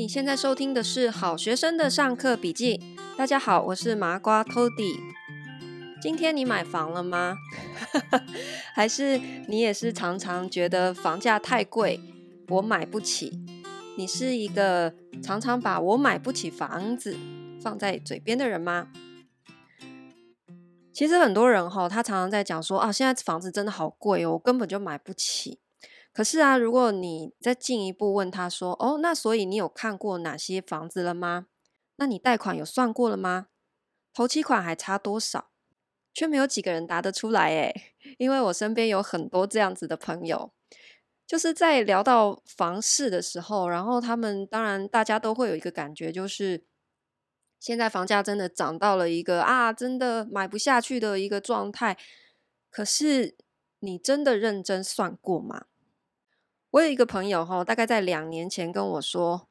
你现在收听的是好学生的上课笔记。大家好，我是麻瓜 Tody。今天你买房了吗？还是你也是常常觉得房价太贵，我买不起？你是一个常常把我买不起房子放在嘴边的人吗？其实很多人哈，他常常在讲说啊，现在房子真的好贵哦，我根本就买不起。可是啊，如果你再进一步问他说：“哦，那所以你有看过哪些房子了吗？那你贷款有算过了吗？头期款还差多少？”却没有几个人答得出来诶，因为我身边有很多这样子的朋友，就是在聊到房市的时候，然后他们当然大家都会有一个感觉，就是现在房价真的涨到了一个啊，真的买不下去的一个状态。可是你真的认真算过吗？我有一个朋友哈，大概在两年前跟我说：“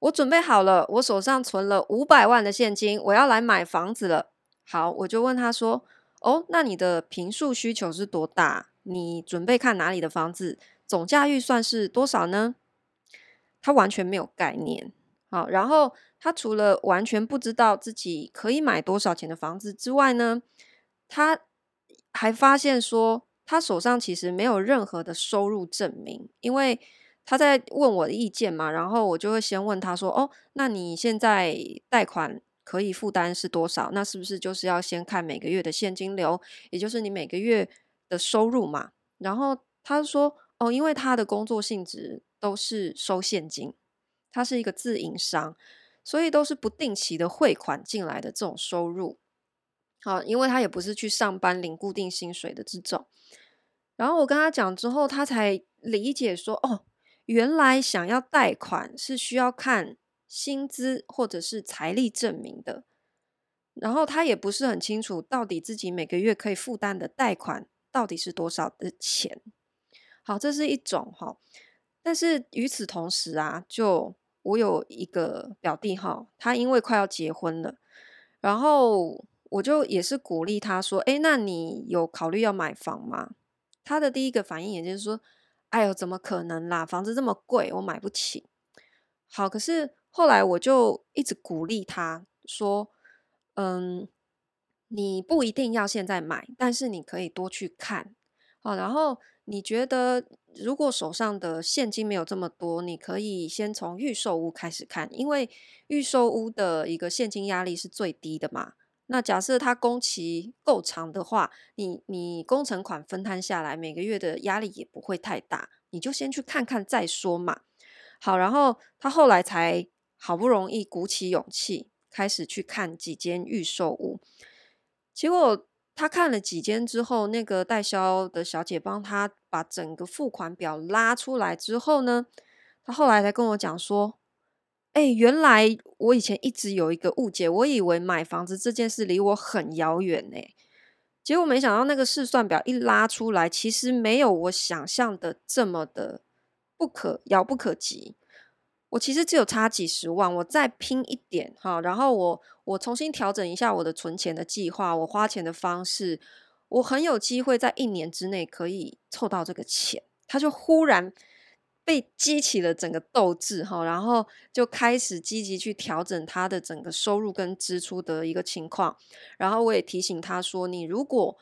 我准备好了，我手上存了五百万的现金，我要来买房子了。”好，我就问他说：“哦，那你的坪数需求是多大？你准备看哪里的房子？总价预算是多少呢？”他完全没有概念。好，然后他除了完全不知道自己可以买多少钱的房子之外呢，他还发现说，他手上其实没有任何的收入证明，因为他在问我的意见嘛，然后我就会先问他说：“哦，那你现在贷款可以负担是多少？那是不是就是要先看每个月的现金流，也就是你每个月的收入嘛？”然后他说：“哦，因为他的工作性质都是收现金，他是一个自营商，所以都是不定期的汇款进来的这种收入。”好，因为他也不是去上班领固定薪水的这种。然后我跟他讲之后，他才理解说：“哦，原来想要贷款是需要看薪资或者是财力证明的。”然后他也不是很清楚到底自己每个月可以负担的贷款到底是多少的钱。好，这是一种哈。但是与此同时啊，就我有一个表弟哈，他因为快要结婚了，然后。我就也是鼓励他说：“诶，那你有考虑要买房吗？”他的第一个反应也就是说：“哎呦，怎么可能啦？房子这么贵，我买不起。”好，可是后来我就一直鼓励他说：“嗯，你不一定要现在买，但是你可以多去看。好，然后你觉得如果手上的现金没有这么多，你可以先从预售屋开始看，因为预售屋的一个现金压力是最低的嘛。”那假设它工期够长的话，你你工程款分摊下来，每个月的压力也不会太大，你就先去看看再说嘛。好，然后他后来才好不容易鼓起勇气，开始去看几间预售屋。结果他看了几间之后，那个代销的小姐帮他把整个付款表拉出来之后呢，他后来才跟我讲说。哎，原来我以前一直有一个误解，我以为买房子这件事离我很遥远呢。结果没想到那个试算表一拉出来，其实没有我想象的这么的不可遥不可及。我其实只有差几十万，我再拼一点哈，然后我我重新调整一下我的存钱的计划，我花钱的方式，我很有机会在一年之内可以凑到这个钱。他就忽然。被激起了整个斗志哈，然后就开始积极去调整他的整个收入跟支出的一个情况。然后我也提醒他说：“你如果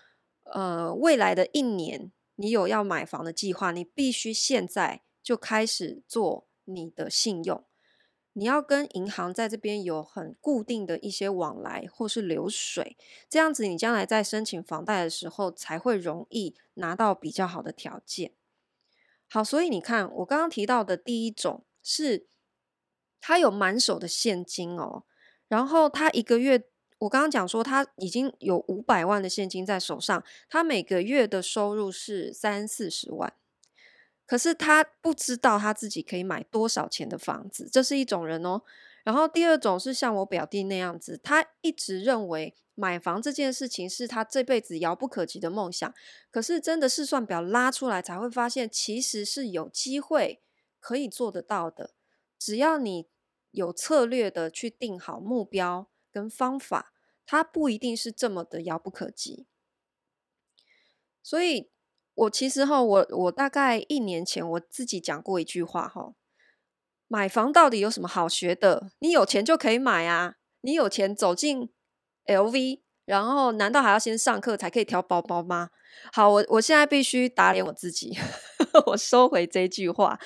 呃未来的一年你有要买房的计划，你必须现在就开始做你的信用，你要跟银行在这边有很固定的一些往来或是流水，这样子你将来在申请房贷的时候才会容易拿到比较好的条件。”好，所以你看，我刚刚提到的第一种是，他有满手的现金哦，然后他一个月，我刚刚讲说他已经有五百万的现金在手上，他每个月的收入是三四十万，可是他不知道他自己可以买多少钱的房子，这是一种人哦。然后第二种是像我表弟那样子，他一直认为买房这件事情是他这辈子遥不可及的梦想。可是真的试算表拉出来才会发现，其实是有机会可以做得到的。只要你有策略的去定好目标跟方法，它不一定是这么的遥不可及。所以，我其实哈，我我大概一年前我自己讲过一句话哈。买房到底有什么好学的？你有钱就可以买啊！你有钱走进 LV，然后难道还要先上课才可以挑包包吗？好，我我现在必须打脸我自己，我收回这句话。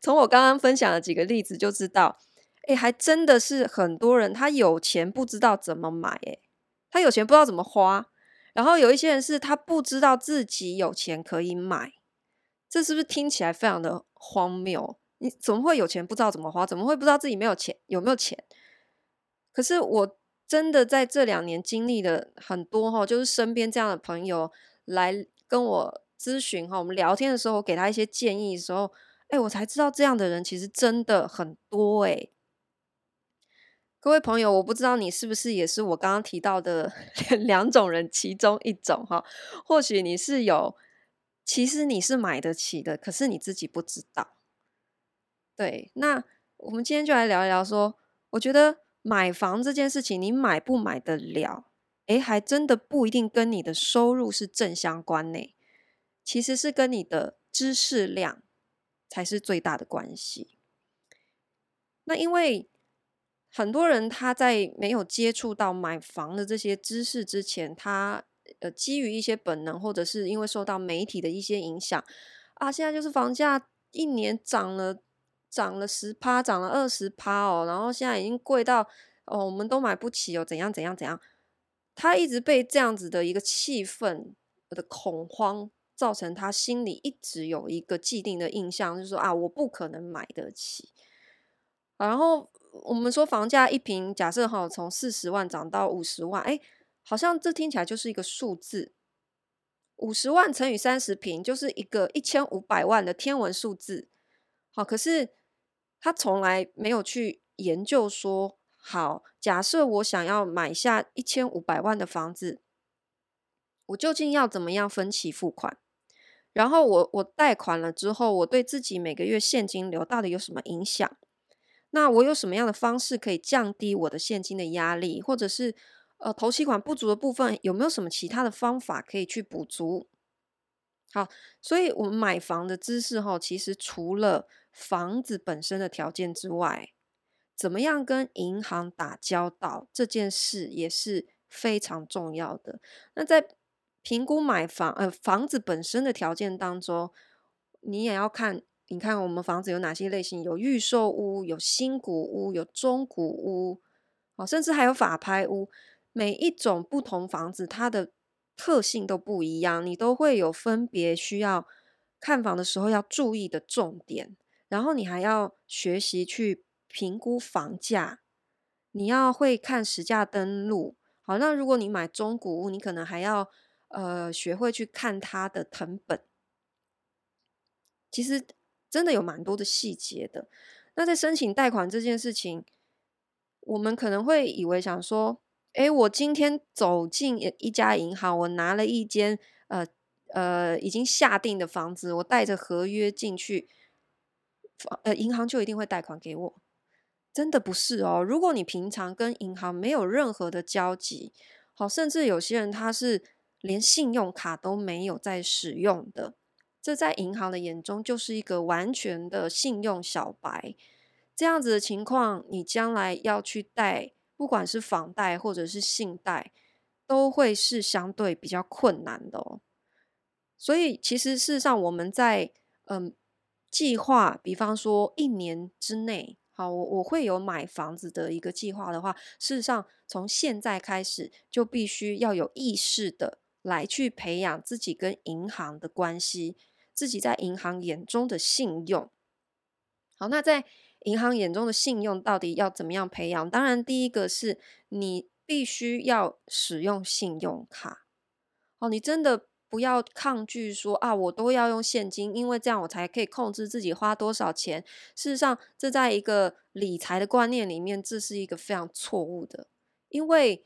从我刚刚分享的几个例子就知道，诶，还真的是很多人他有钱不知道怎么买，诶，他有钱不知道怎么花。然后有一些人是他不知道自己有钱可以买，这是不是听起来非常的荒谬？你怎么会有钱不知道怎么花？怎么会不知道自己没有钱？有没有钱？可是我真的在这两年经历了很多哈，就是身边这样的朋友来跟我咨询哈，我们聊天的时候，我给他一些建议的时候，哎，我才知道这样的人其实真的很多哎。各位朋友，我不知道你是不是也是我刚刚提到的 两种人其中一种哈？或许你是有，其实你是买得起的，可是你自己不知道。对，那我们今天就来聊一聊说，我觉得买房这件事情，你买不买得了？诶，还真的不一定跟你的收入是正相关呢，其实是跟你的知识量才是最大的关系。那因为很多人他在没有接触到买房的这些知识之前，他呃基于一些本能，或者是因为受到媒体的一些影响啊，现在就是房价一年涨了涨了十趴，涨了二十趴哦，然后现在已经贵到哦，我们都买不起哦，怎样怎样怎样，他一直被这样子的一个气氛的恐慌，造成他心里一直有一个既定的印象，就是说啊，我不可能买得起，然后。我们说房价一平，假设哈从四十万涨到五十万，哎，好像这听起来就是一个数字，五十万乘以三十平就是一个一千五百万的天文数字。好，可是他从来没有去研究说，好，假设我想要买下一千五百万的房子，我究竟要怎么样分期付款？然后我我贷款了之后，我对自己每个月现金流到底有什么影响？那我有什么样的方式可以降低我的现金的压力，或者是呃头期款不足的部分，有没有什么其他的方法可以去补足？好，所以我们买房的知识哈，其实除了房子本身的条件之外，怎么样跟银行打交道这件事也是非常重要的。那在评估买房呃房子本身的条件当中，你也要看。你看我们房子有哪些类型？有预售屋，有新古屋，有中古屋，哦，甚至还有法拍屋。每一种不同房子，它的特性都不一样，你都会有分别需要看房的时候要注意的重点。然后你还要学习去评估房价，你要会看实价登录。好，那如果你买中古屋，你可能还要呃学会去看它的謄本。其实。真的有蛮多的细节的。那在申请贷款这件事情，我们可能会以为想说，诶，我今天走进一家银行，我拿了一间呃呃已经下定的房子，我带着合约进去，呃，银行就一定会贷款给我？真的不是哦。如果你平常跟银行没有任何的交集，好，甚至有些人他是连信用卡都没有在使用的。这在银行的眼中就是一个完全的信用小白，这样子的情况，你将来要去贷，不管是房贷或者是信贷，都会是相对比较困难的哦。所以，其实事实上，我们在嗯计划，比方说一年之内，好，我我会有买房子的一个计划的话，事实上从现在开始就必须要有意识的来去培养自己跟银行的关系。自己在银行眼中的信用，好，那在银行眼中的信用到底要怎么样培养？当然，第一个是你必须要使用信用卡。哦，你真的不要抗拒说啊，我都要用现金，因为这样我才可以控制自己花多少钱。事实上，这在一个理财的观念里面，这是一个非常错误的，因为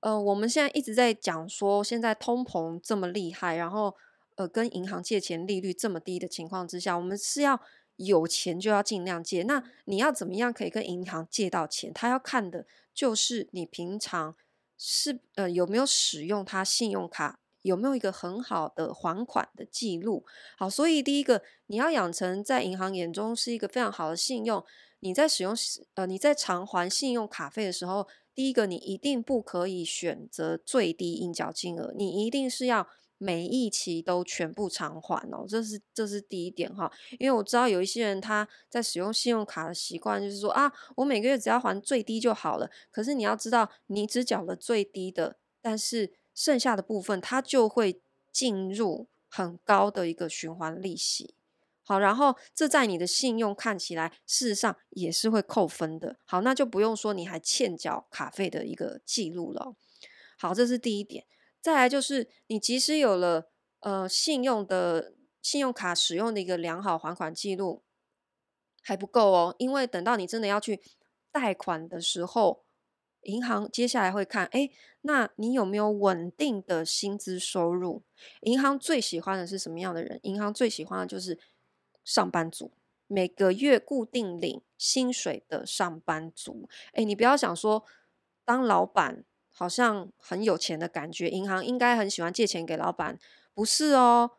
呃，我们现在一直在讲说，现在通膨这么厉害，然后。呃，跟银行借钱利率这么低的情况之下，我们是要有钱就要尽量借。那你要怎么样可以跟银行借到钱？他要看的就是你平常是呃有没有使用他信用卡，有没有一个很好的还款的记录。好，所以第一个你要养成在银行眼中是一个非常好的信用，你在使用呃你在偿还信用卡费的时候，第一个你一定不可以选择最低应缴金额，你一定是要。每一期都全部偿还哦，这是这是第一点哈，因为我知道有一些人他在使用信用卡的习惯就是说啊，我每个月只要还最低就好了。可是你要知道，你只缴了最低的，但是剩下的部分它就会进入很高的一个循环利息。好，然后这在你的信用看起来事实上也是会扣分的。好，那就不用说你还欠缴卡费的一个记录了。好，这是第一点。再来就是，你即使有了呃信用的信用卡使用的一个良好还款记录，还不够哦，因为等到你真的要去贷款的时候，银行接下来会看，哎，那你有没有稳定的薪资收入？银行最喜欢的是什么样的人？银行最喜欢的就是上班族，每个月固定领薪水的上班族。哎，你不要想说当老板。好像很有钱的感觉，银行应该很喜欢借钱给老板，不是哦？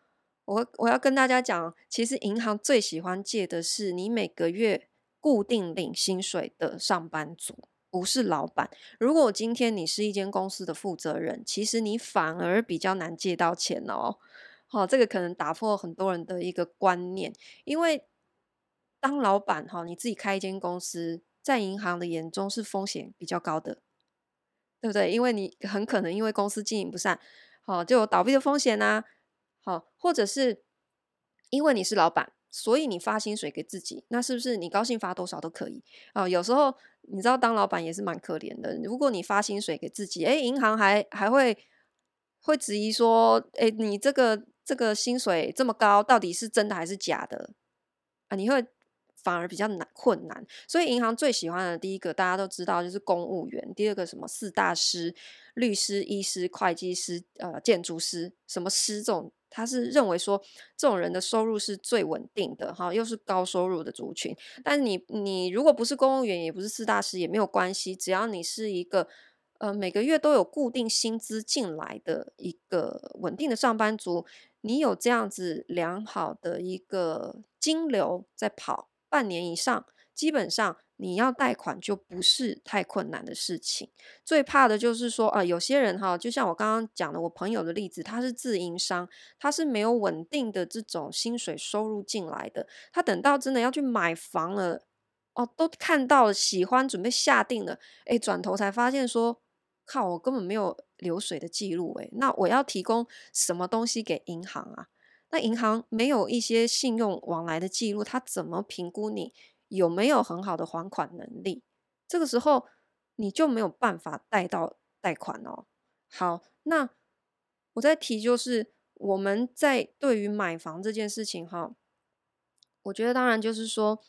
我我要跟大家讲，其实银行最喜欢借的是你每个月固定领薪水的上班族，不是老板。如果今天你是一间公司的负责人，其实你反而比较难借到钱哦。好，这个可能打破很多人的一个观念，因为当老板哈，你自己开一间公司，在银行的眼中是风险比较高的。对不对？因为你很可能因为公司经营不善，好，就有倒闭的风险呐。好，或者是因为你是老板，所以你发薪水给自己，那是不是你高兴发多少都可以？啊，有时候你知道当老板也是蛮可怜的。如果你发薪水给自己，哎，银行还还会会质疑说，哎，你这个这个薪水这么高，到底是真的还是假的？啊，你会。反而比较难困难，所以银行最喜欢的第一个大家都知道就是公务员，第二个什么四大师、律师、医师、会计师、呃建筑师，什么师这种，他是认为说这种人的收入是最稳定的哈，又是高收入的族群。但你你如果不是公务员，也不是四大师，也没有关系，只要你是一个呃每个月都有固定薪资进来的一个稳定的上班族，你有这样子良好的一个金流在跑。半年以上，基本上你要贷款就不是太困难的事情。最怕的就是说，啊、有些人哈，就像我刚刚讲的，我朋友的例子，他是自营商，他是没有稳定的这种薪水收入进来的。他等到真的要去买房了，哦，都看到了，喜欢，准备下定了，诶，转头才发现说，靠，我根本没有流水的记录，诶，那我要提供什么东西给银行啊？那银行没有一些信用往来的记录，他怎么评估你有没有很好的还款能力？这个时候你就没有办法贷到贷款哦。好，那我再提就是我们在对于买房这件事情哈，我觉得当然就是说，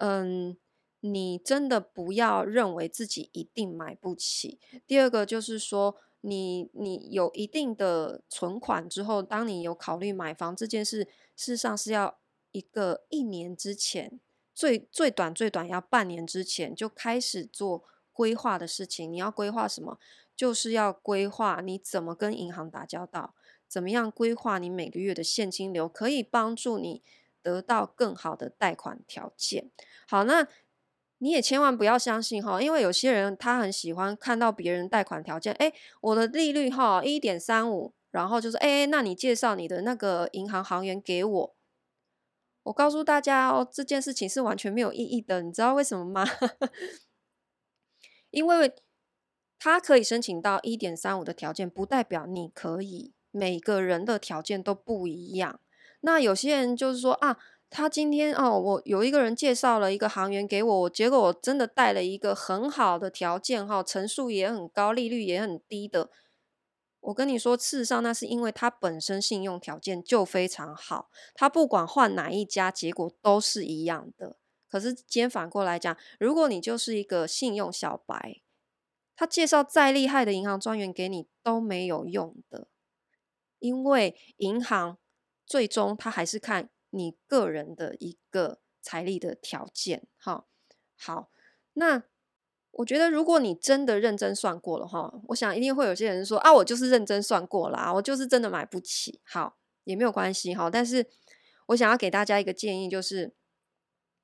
嗯，你真的不要认为自己一定买不起。第二个就是说。你你有一定的存款之后，当你有考虑买房这件事，事实上是要一个一年之前，最最短最短要半年之前就开始做规划的事情。你要规划什么？就是要规划你怎么跟银行打交道，怎么样规划你每个月的现金流，可以帮助你得到更好的贷款条件。好，那。你也千万不要相信哈，因为有些人他很喜欢看到别人贷款条件，诶，我的利率哈一点三五，然后就是诶，那你介绍你的那个银行行员给我。我告诉大家哦，这件事情是完全没有意义的，你知道为什么吗？因为他可以申请到一点三五的条件，不代表你可以，每个人的条件都不一样。那有些人就是说啊。他今天哦，我有一个人介绍了一个行员给我，结果我真的带了一个很好的条件哈，成数也很高，利率也很低的。我跟你说，事实上那是因为他本身信用条件就非常好，他不管换哪一家，结果都是一样的。可是今天反过来讲，如果你就是一个信用小白，他介绍再厉害的银行专员给你都没有用的，因为银行最终他还是看。你个人的一个财力的条件，哈，好，那我觉得如果你真的认真算过了，哈，我想一定会有些人说啊，我就是认真算过啦，我就是真的买不起，好，也没有关系，哈，但是我想要给大家一个建议，就是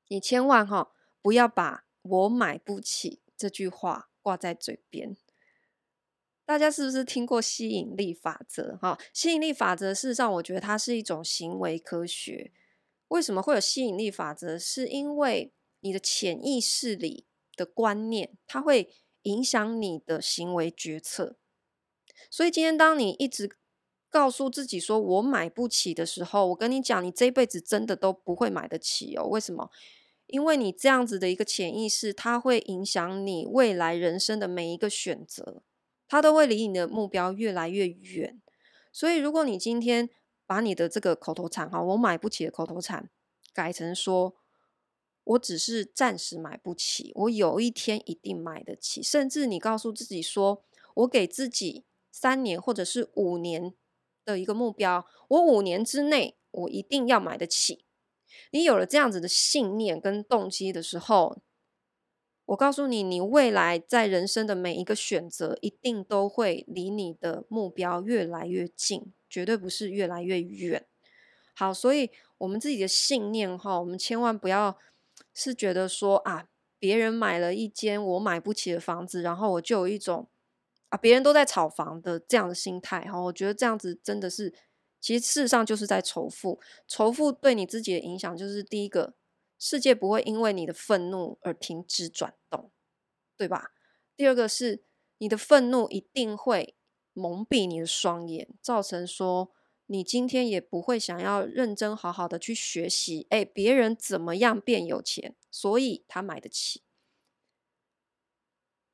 你千万哈不要把我买不起这句话挂在嘴边。大家是不是听过吸引力法则？哈，吸引力法则事实上，我觉得它是一种行为科学。为什么会有吸引力法则？是因为你的潜意识里的观念，它会影响你的行为决策。所以今天当你一直告诉自己说我买不起的时候，我跟你讲，你这辈子真的都不会买得起哦。为什么？因为你这样子的一个潜意识，它会影响你未来人生的每一个选择。它都会离你的目标越来越远，所以如果你今天把你的这个口头禅哈，我买不起的口头禅改成说，我只是暂时买不起，我有一天一定买得起，甚至你告诉自己说，我给自己三年或者是五年的一个目标，我五年之内我一定要买得起。你有了这样子的信念跟动机的时候。我告诉你，你未来在人生的每一个选择，一定都会离你的目标越来越近，绝对不是越来越远。好，所以我们自己的信念哈，我们千万不要是觉得说啊，别人买了一间我买不起的房子，然后我就有一种啊，别人都在炒房的这样的心态哈。我觉得这样子真的是，其实事实上就是在仇富。仇富对你自己的影响就是第一个。世界不会因为你的愤怒而停止转动，对吧？第二个是你的愤怒一定会蒙蔽你的双眼，造成说你今天也不会想要认真好好的去学习。诶，别人怎么样变有钱，所以他买得起。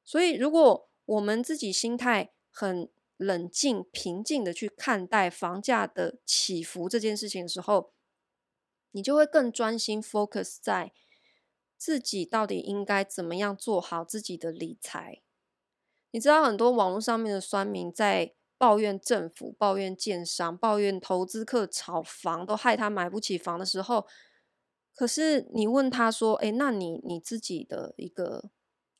所以，如果我们自己心态很冷静、平静的去看待房价的起伏这件事情的时候，你就会更专心 focus 在自己到底应该怎么样做好自己的理财。你知道很多网络上面的酸民在抱怨政府、抱怨建商、抱怨投资客炒房都害他买不起房的时候，可是你问他说：“诶，那你你自己的一个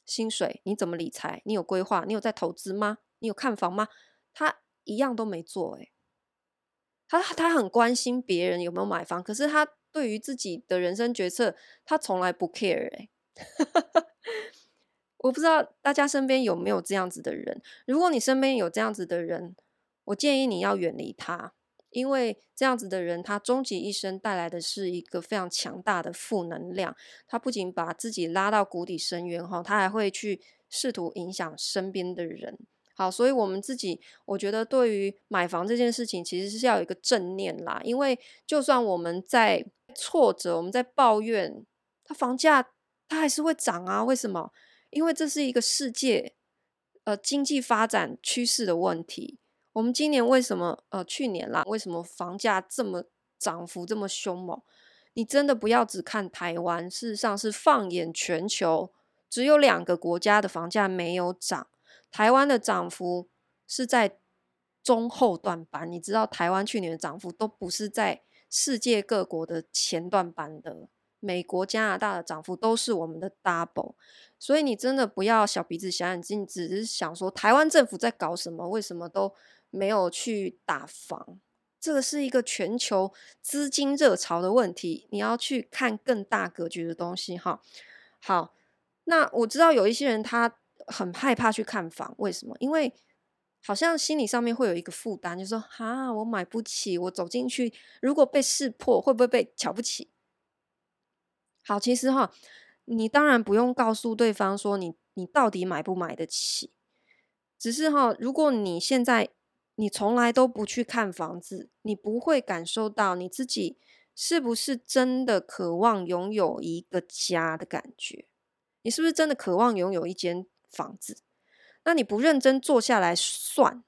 薪水你怎么理财？你有规划？你有在投资吗？你有看房吗？”他一样都没做。诶，他他很关心别人有没有买房，可是他。对于自己的人生决策，他从来不 care 欸。我不知道大家身边有没有这样子的人。如果你身边有这样子的人，我建议你要远离他，因为这样子的人，他终其一生带来的是一个非常强大的负能量。他不仅把自己拉到谷底深渊哈，他还会去试图影响身边的人。好，所以我们自己，我觉得对于买房这件事情，其实是要有一个正念啦。因为就算我们在挫折，我们在抱怨，它房价它还是会涨啊？为什么？因为这是一个世界呃经济发展趋势的问题。我们今年为什么呃去年啦，为什么房价这么涨幅这么凶猛？你真的不要只看台湾，事实上是放眼全球，只有两个国家的房价没有涨，台湾的涨幅是在中后段班。你知道台湾去年的涨幅都不是在。世界各国的前段班的，美国、加拿大的涨幅都是我们的 double，所以你真的不要小鼻子小眼睛，只是想说台湾政府在搞什么，为什么都没有去打房？这个是一个全球资金热潮的问题，你要去看更大格局的东西哈。好，那我知道有一些人他很害怕去看房，为什么？因为好像心理上面会有一个负担，就是说哈，我买不起，我走进去，如果被识破，会不会被瞧不起？好，其实哈，你当然不用告诉对方说你你到底买不买得起，只是哈，如果你现在你从来都不去看房子，你不会感受到你自己是不是真的渴望拥有一个家的感觉，你是不是真的渴望拥有一间房子？那你不认真坐下来算，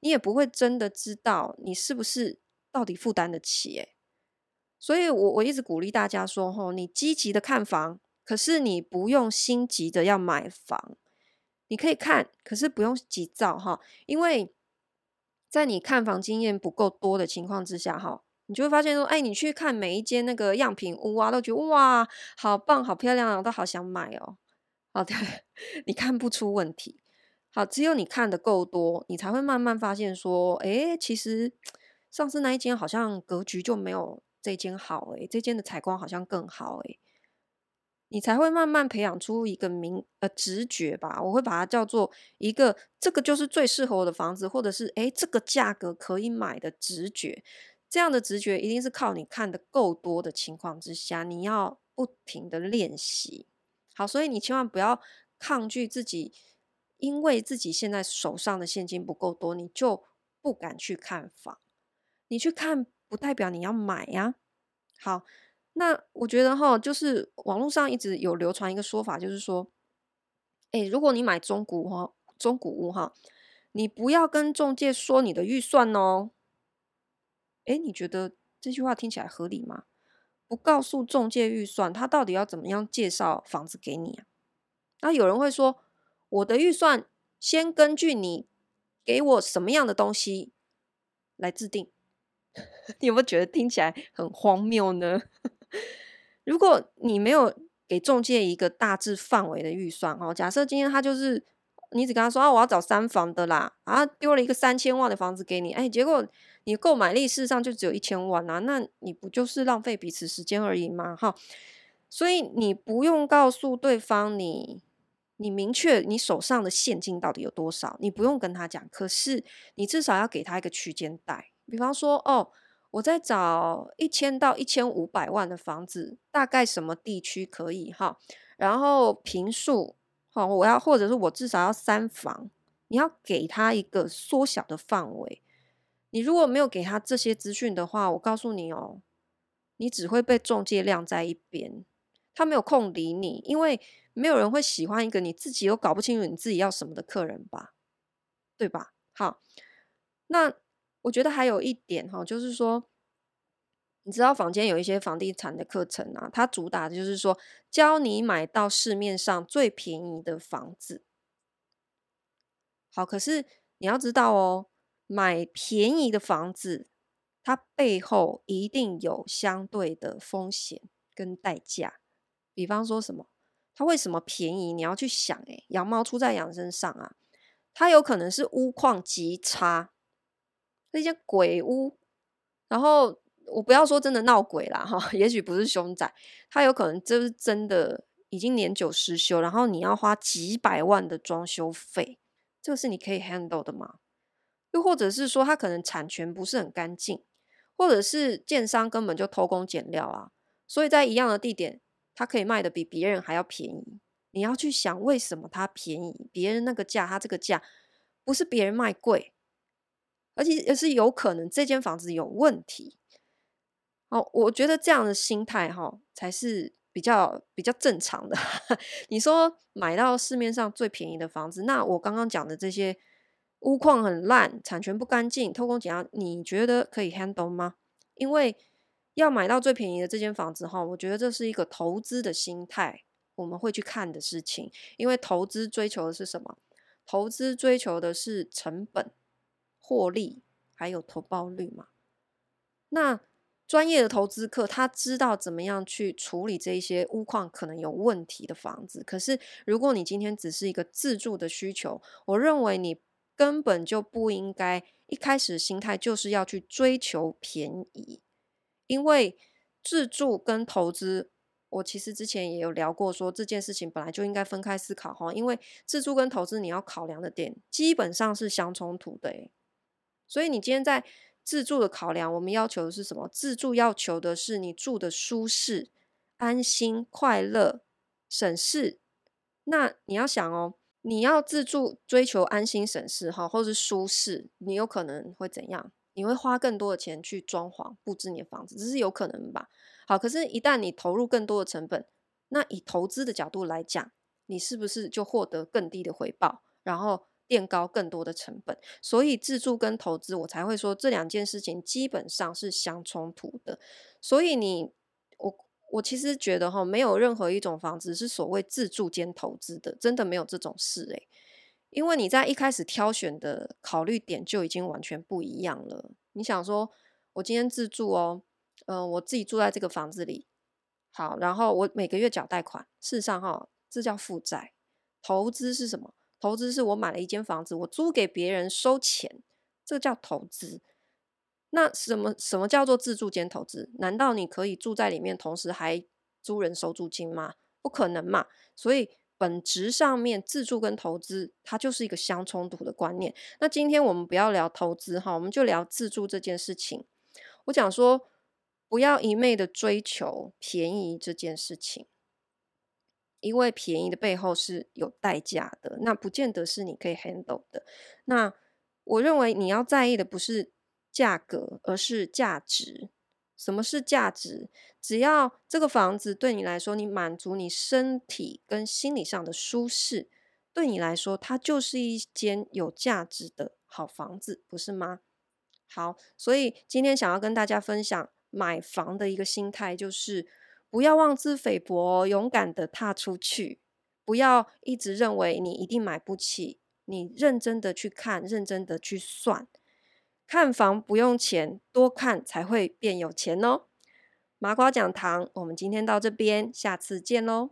你也不会真的知道你是不是到底负担得起诶。所以我我一直鼓励大家说，吼，你积极的看房，可是你不用心急的要买房，你可以看，可是不用急躁哈，因为在你看房经验不够多的情况之下哈，你就会发现说，哎，你去看每一间那个样品屋啊，都觉得哇，好棒，好漂亮啊，都好想买哦。好的，你看不出问题。好，只有你看的够多，你才会慢慢发现说，诶，其实上次那一间好像格局就没有这间好，诶，这间的采光好像更好，诶。你才会慢慢培养出一个明呃直觉吧。我会把它叫做一个这个就是最适合我的房子，或者是诶这个价格可以买的直觉。这样的直觉一定是靠你看得够多的情况之下，你要不停的练习。好，所以你千万不要抗拒自己，因为自己现在手上的现金不够多，你就不敢去看房。你去看不代表你要买呀。好。那我觉得哈，就是网络上一直有流传一个说法，就是说，哎，如果你买中古哈，中古屋哈，你不要跟中介说你的预算哦。哎，你觉得这句话听起来合理吗？不告诉中介预算，他到底要怎么样介绍房子给你啊？那有人会说，我的预算先根据你给我什么样的东西来制定。你有没有觉得听起来很荒谬呢？如果你没有给中介一个大致范围的预算哦，假设今天他就是你只跟他说啊，我要找三房的啦，啊丢了一个三千万的房子给你，哎，结果你购买力事实上就只有一千万啊，那你不就是浪费彼此时间而已吗？哈，所以你不用告诉对方你你明确你手上的现金到底有多少，你不用跟他讲，可是你至少要给他一个区间带，比方说哦。我在找一千到一千五百万的房子，大概什么地区可以哈？然后平数，好，我要或者是我至少要三房，你要给他一个缩小的范围。你如果没有给他这些资讯的话，我告诉你哦，你只会被中介晾在一边，他没有空理你，因为没有人会喜欢一个你自己又搞不清楚你自己要什么的客人吧？对吧？好，那。我觉得还有一点哈，就是说，你知道坊间有一些房地产的课程啊，它主打的就是说，教你买到市面上最便宜的房子。好，可是你要知道哦，买便宜的房子，它背后一定有相对的风险跟代价。比方说什么，它为什么便宜？你要去想，诶，羊毛出在羊身上啊，它有可能是屋况极差。那间鬼屋，然后我不要说真的闹鬼啦哈，也许不是凶宅，它有可能就是真的已经年久失修，然后你要花几百万的装修费，这个是你可以 handle 的吗？又或者是说它可能产权不是很干净，或者是建商根本就偷工减料啊，所以在一样的地点，它可以卖的比别人还要便宜。你要去想为什么它便宜，别人那个价，它这个价不是别人卖贵。而且也是有可能这间房子有问题，哦，我觉得这样的心态哈才是比较比较正常的。你说买到市面上最便宜的房子，那我刚刚讲的这些屋况很烂、产权不干净、偷工减料，你觉得可以 handle 吗？因为要买到最便宜的这间房子哈，我觉得这是一个投资的心态，我们会去看的事情。因为投资追求的是什么？投资追求的是成本。获利还有投报率嘛？那专业的投资客他知道怎么样去处理这一些屋况可能有问题的房子。可是如果你今天只是一个自住的需求，我认为你根本就不应该一开始心态就是要去追求便宜，因为自住跟投资，我其实之前也有聊过，说这件事情本来就应该分开思考哈。因为自住跟投资你要考量的点基本上是相冲突的诶。所以你今天在自住的考量，我们要求的是什么？自住要求的是你住的舒适、安心、快乐、省事。那你要想哦，你要自住追求安心省事哈，或是舒适，你有可能会怎样？你会花更多的钱去装潢布置你的房子，这是有可能吧？好，可是，一旦你投入更多的成本，那以投资的角度来讲，你是不是就获得更低的回报？然后。垫高更多的成本，所以自住跟投资，我才会说这两件事情基本上是相冲突的。所以你，我我其实觉得哈，没有任何一种房子是所谓自住兼投资的，真的没有这种事诶。因为你在一开始挑选的考虑点就已经完全不一样了。你想说，我今天自住哦，嗯、我自己住在这个房子里，好，然后我每个月缴贷款，事实上哈，这叫负债。投资是什么？投资是我买了一间房子，我租给别人收钱，这叫投资。那什么什么叫做自住兼投资？难道你可以住在里面，同时还租人收租金吗？不可能嘛。所以本质上面，自住跟投资它就是一个相冲突的观念。那今天我们不要聊投资哈，我们就聊自住这件事情。我讲说，不要一昧的追求便宜这件事情。因为便宜的背后是有代价的，那不见得是你可以 handle 的。那我认为你要在意的不是价格，而是价值。什么是价值？只要这个房子对你来说，你满足你身体跟心理上的舒适，对你来说，它就是一间有价值的好房子，不是吗？好，所以今天想要跟大家分享买房的一个心态，就是。不要妄自菲薄，勇敢的踏出去。不要一直认为你一定买不起，你认真的去看，认真的去算。看房不用钱，多看才会变有钱哦。麻瓜讲堂，我们今天到这边，下次见喽。